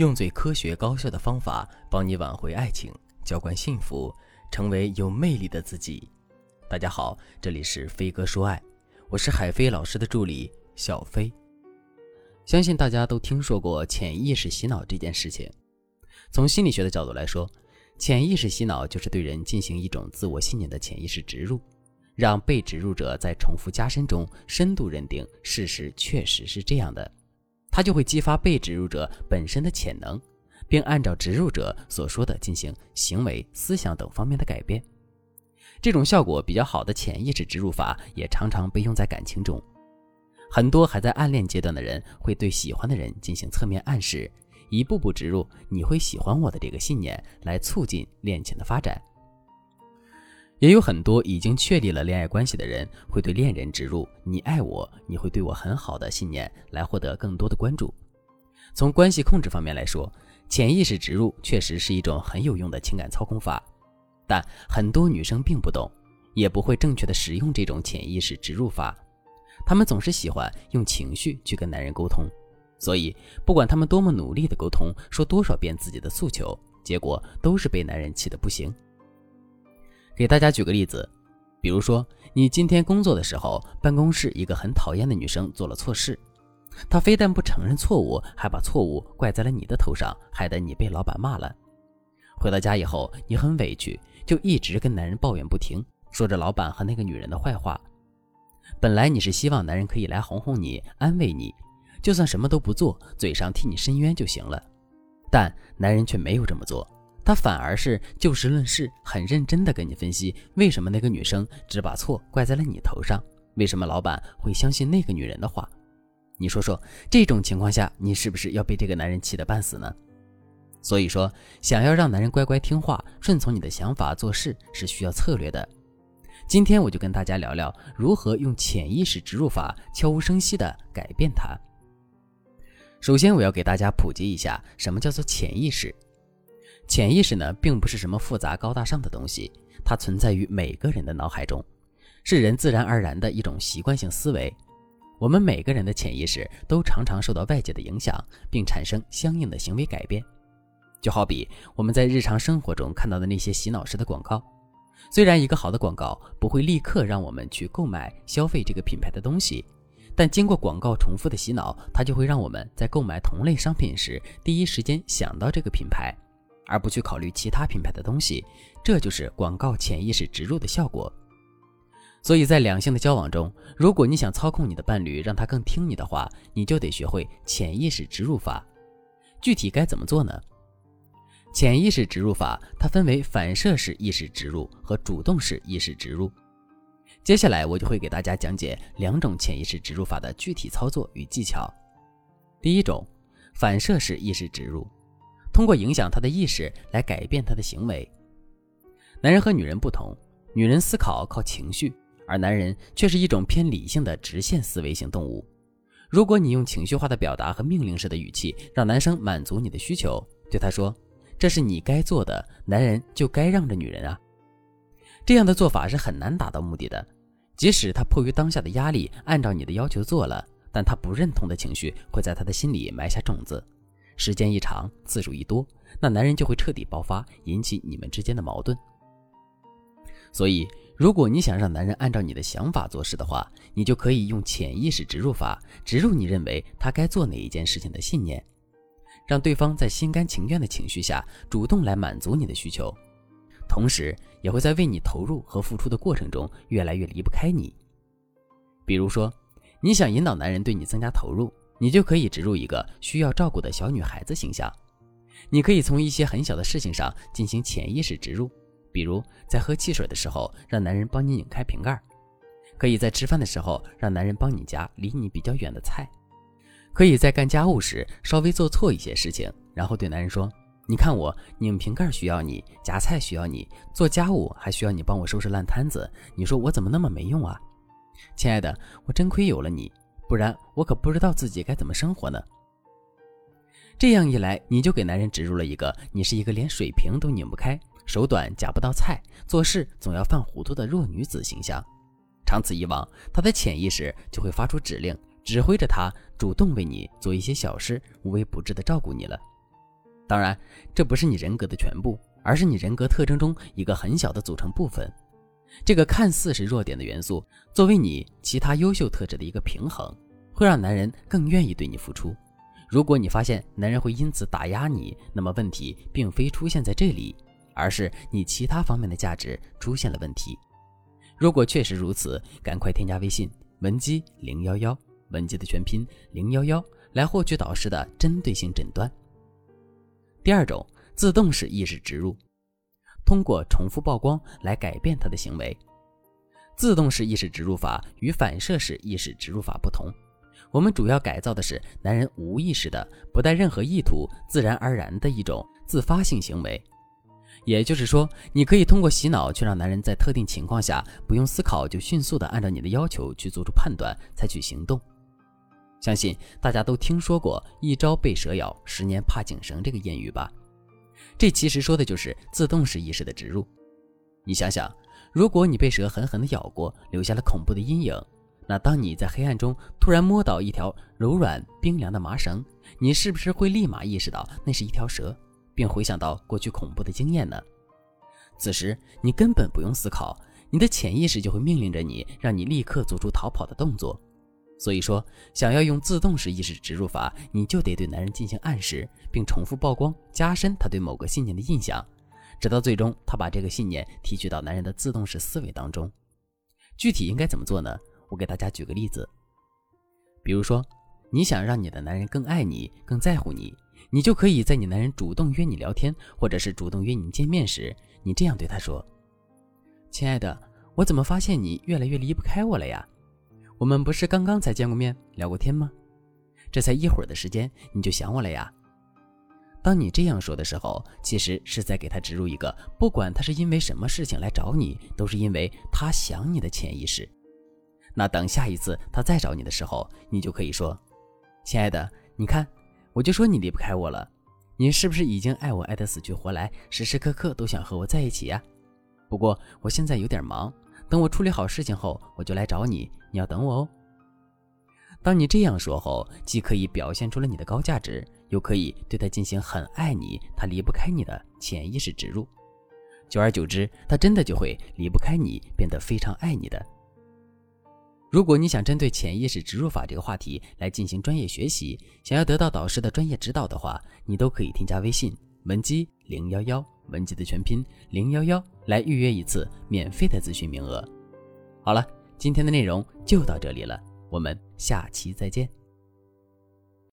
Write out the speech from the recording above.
用最科学高效的方法帮你挽回爱情，浇灌幸福，成为有魅力的自己。大家好，这里是飞哥说爱，我是海飞老师的助理小飞。相信大家都听说过潜意识洗脑这件事情。从心理学的角度来说，潜意识洗脑就是对人进行一种自我信念的潜意识植入，让被植入者在重复加深中深度认定事实确实是这样的。它就会激发被植入者本身的潜能，并按照植入者所说的进行行为、思想等方面的改变。这种效果比较好的潜意识植入法也常常被用在感情中。很多还在暗恋阶段的人会对喜欢的人进行侧面暗示，一步步植入“你会喜欢我的”这个信念，来促进恋情的发展。也有很多已经确立了恋爱关系的人，会对恋人植入“你爱我，你会对我很好的”信念，来获得更多的关注。从关系控制方面来说，潜意识植入确实是一种很有用的情感操控法，但很多女生并不懂，也不会正确的使用这种潜意识植入法。她们总是喜欢用情绪去跟男人沟通，所以不管她们多么努力的沟通，说多少遍自己的诉求，结果都是被男人气得不行。给大家举个例子，比如说你今天工作的时候，办公室一个很讨厌的女生做了错事，她非但不承认错误，还把错误怪在了你的头上，害得你被老板骂了。回到家以后，你很委屈，就一直跟男人抱怨不停，说着老板和那个女人的坏话。本来你是希望男人可以来哄哄你，安慰你，就算什么都不做，嘴上替你伸冤就行了，但男人却没有这么做。他反而是就事论事，很认真地跟你分析为什么那个女生只把错怪在了你头上，为什么老板会相信那个女人的话？你说说，这种情况下，你是不是要被这个男人气得半死呢？所以说，想要让男人乖乖听话、顺从你的想法做事，是需要策略的。今天我就跟大家聊聊如何用潜意识植入法悄无声息地改变他。首先，我要给大家普及一下什么叫做潜意识。潜意识呢，并不是什么复杂高大上的东西，它存在于每个人的脑海中，是人自然而然的一种习惯性思维。我们每个人的潜意识都常常受到外界的影响，并产生相应的行为改变。就好比我们在日常生活中看到的那些洗脑式的广告，虽然一个好的广告不会立刻让我们去购买消费这个品牌的东西，但经过广告重复的洗脑，它就会让我们在购买同类商品时第一时间想到这个品牌。而不去考虑其他品牌的东西，这就是广告潜意识植入的效果。所以在两性的交往中，如果你想操控你的伴侣，让他更听你的话，你就得学会潜意识植入法。具体该怎么做呢？潜意识植入法它分为反射式意识植入和主动式意识植入。接下来我就会给大家讲解两种潜意识植入法的具体操作与技巧。第一种，反射式意识植入。通过影响他的意识来改变他的行为。男人和女人不同，女人思考靠情绪，而男人却是一种偏理性的直线思维型动物。如果你用情绪化的表达和命令式的语气让男生满足你的需求，对他说：“这是你该做的，男人就该让着女人啊。”这样的做法是很难达到目的的。即使他迫于当下的压力按照你的要求做了，但他不认同的情绪会在他的心里埋下种子。时间一长，次数一多，那男人就会彻底爆发，引起你们之间的矛盾。所以，如果你想让男人按照你的想法做事的话，你就可以用潜意识植入法植入你认为他该做哪一件事情的信念，让对方在心甘情愿的情绪下主动来满足你的需求，同时也会在为你投入和付出的过程中越来越离不开你。比如说，你想引导男人对你增加投入。你就可以植入一个需要照顾的小女孩子形象。你可以从一些很小的事情上进行潜意识植入，比如在喝汽水的时候让男人帮你拧开瓶盖；可以在吃饭的时候让男人帮你夹离你比较远的菜；可以在干家务时稍微做错一些事情，然后对男人说：“你看我拧瓶盖需要你，夹菜需要你，做家务还需要你帮我收拾烂摊子。你说我怎么那么没用啊？亲爱的，我真亏有了你。”不然我可不知道自己该怎么生活呢。这样一来，你就给男人植入了一个你是一个连水瓶都拧不开、手短夹不到菜、做事总要犯糊涂的弱女子形象。长此以往，他的潜意识就会发出指令，指挥着他主动为你做一些小事，无微不至的照顾你了。当然，这不是你人格的全部，而是你人格特征中一个很小的组成部分。这个看似是弱点的元素，作为你其他优秀特质的一个平衡，会让男人更愿意对你付出。如果你发现男人会因此打压你，那么问题并非出现在这里，而是你其他方面的价值出现了问题。如果确实如此，赶快添加微信文姬零幺幺，文姬的全拼零幺幺，来获取导师的针对性诊断。第二种，自动式意识植入。通过重复曝光来改变他的行为。自动式意识植入法与反射式意识植入法不同，我们主要改造的是男人无意识的、不带任何意图、自然而然的一种自发性行为。也就是说，你可以通过洗脑去让男人在特定情况下不用思考就迅速的按照你的要求去做出判断、采取行动。相信大家都听说过“一朝被蛇咬，十年怕井绳”这个谚语吧？这其实说的就是自动式意识的植入。你想想，如果你被蛇狠狠地咬过，留下了恐怖的阴影，那当你在黑暗中突然摸到一条柔软冰凉的麻绳，你是不是会立马意识到那是一条蛇，并回想到过去恐怖的经验呢？此时你根本不用思考，你的潜意识就会命令着你，让你立刻做出逃跑的动作。所以说，想要用自动式意识植入法，你就得对男人进行暗示，并重复曝光，加深他对某个信念的印象，直到最终他把这个信念提取到男人的自动式思维当中。具体应该怎么做呢？我给大家举个例子。比如说，你想让你的男人更爱你、更在乎你，你就可以在你男人主动约你聊天，或者是主动约你见面时，你这样对他说：“亲爱的，我怎么发现你越来越离不开我了呀？”我们不是刚刚才见过面、聊过天吗？这才一会儿的时间，你就想我了呀？当你这样说的时候，其实是在给他植入一个，不管他是因为什么事情来找你，都是因为他想你的潜意识。那等下一次他再找你的时候，你就可以说：“亲爱的，你看，我就说你离不开我了，你是不是已经爱我爱得死去活来，时时刻刻都想和我在一起呀？不过我现在有点忙。”等我处理好事情后，我就来找你。你要等我哦。当你这样说后，既可以表现出了你的高价值，又可以对他进行很爱你、他离不开你的潜意识植入。久而久之，他真的就会离不开你，变得非常爱你的。如果你想针对潜意识植入法这个话题来进行专业学习，想要得到导师的专业指导的话，你都可以添加微信文姬零幺幺。文集的全拼零幺幺，来预约一次免费的咨询名额。好了，今天的内容就到这里了，我们下期再见。